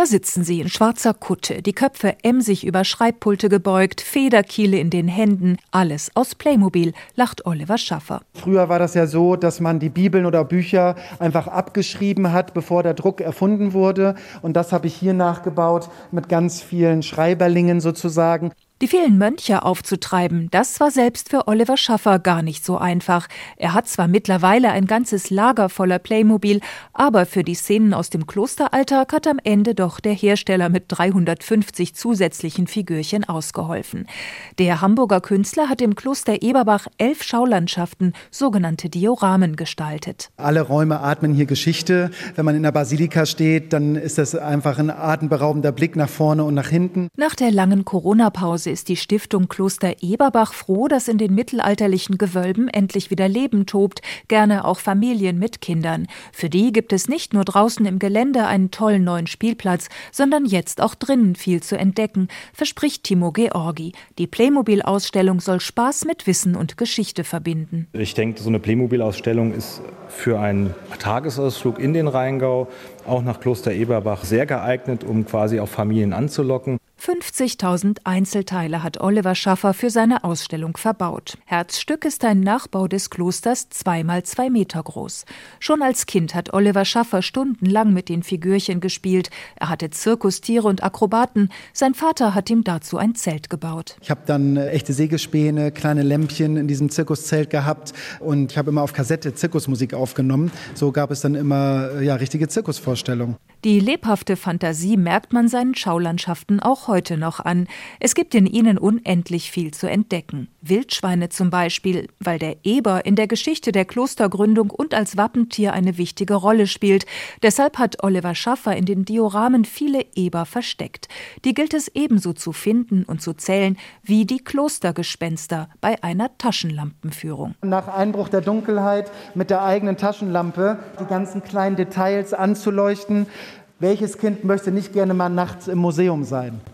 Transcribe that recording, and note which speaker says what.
Speaker 1: Da sitzen sie in schwarzer Kutte, die Köpfe emsig über Schreibpulte gebeugt, Federkiele in den Händen, alles aus Playmobil, lacht Oliver Schaffer.
Speaker 2: Früher war das ja so, dass man die Bibeln oder Bücher einfach abgeschrieben hat, bevor der Druck erfunden wurde. Und das habe ich hier nachgebaut mit ganz vielen Schreiberlingen sozusagen.
Speaker 1: Die vielen Mönche aufzutreiben, das war selbst für Oliver Schaffer gar nicht so einfach. Er hat zwar mittlerweile ein ganzes Lager voller Playmobil, aber für die Szenen aus dem Klosteralltag hat am Ende doch der Hersteller mit 350 zusätzlichen Figürchen ausgeholfen. Der Hamburger Künstler hat im Kloster Eberbach elf Schaulandschaften, sogenannte Dioramen, gestaltet.
Speaker 2: Alle Räume atmen hier Geschichte. Wenn man in der Basilika steht, dann ist das einfach ein atemberaubender Blick nach vorne und nach hinten.
Speaker 1: Nach der langen Corona-Pause ist die Stiftung Kloster Eberbach froh, dass in den mittelalterlichen Gewölben endlich wieder Leben tobt, gerne auch Familien mit Kindern. Für die gibt es nicht nur draußen im Gelände einen tollen neuen Spielplatz, sondern jetzt auch drinnen viel zu entdecken, verspricht Timo Georgi. Die Playmobil-Ausstellung soll Spaß mit Wissen und Geschichte verbinden.
Speaker 3: Ich denke, so eine Playmobil-Ausstellung ist für einen Tagesausflug in den Rheingau, auch nach Kloster Eberbach, sehr geeignet, um quasi auch Familien anzulocken.
Speaker 1: 50.000 Einzelteile hat Oliver Schaffer für seine Ausstellung verbaut. Herzstück ist ein Nachbau des Klosters, zweimal zwei Meter groß. Schon als Kind hat Oliver Schaffer stundenlang mit den Figürchen gespielt. Er hatte Zirkustiere und Akrobaten. Sein Vater hat ihm dazu ein Zelt gebaut.
Speaker 2: Ich habe dann äh, echte Sägespäne, kleine Lämpchen in diesem Zirkuszelt gehabt und ich habe immer auf Kassette Zirkusmusik aufgenommen. So gab es dann immer äh, ja, richtige Zirkusvorstellungen. Vorstellung.
Speaker 1: Die lebhafte Fantasie merkt man seinen Schaulandschaften auch heute noch an. Es gibt in ihnen unendlich viel zu entdecken. Wildschweine zum Beispiel, weil der Eber in der Geschichte der Klostergründung und als Wappentier eine wichtige Rolle spielt. Deshalb hat Oliver Schaffer in den Dioramen viele Eber versteckt. Die gilt es ebenso zu finden und zu zählen wie die Klostergespenster bei einer Taschenlampenführung.
Speaker 2: Nach Einbruch der Dunkelheit mit der eigenen Taschenlampe die ganzen kleinen Details anzuleuchten, welches Kind möchte nicht gerne mal nachts im Museum sein?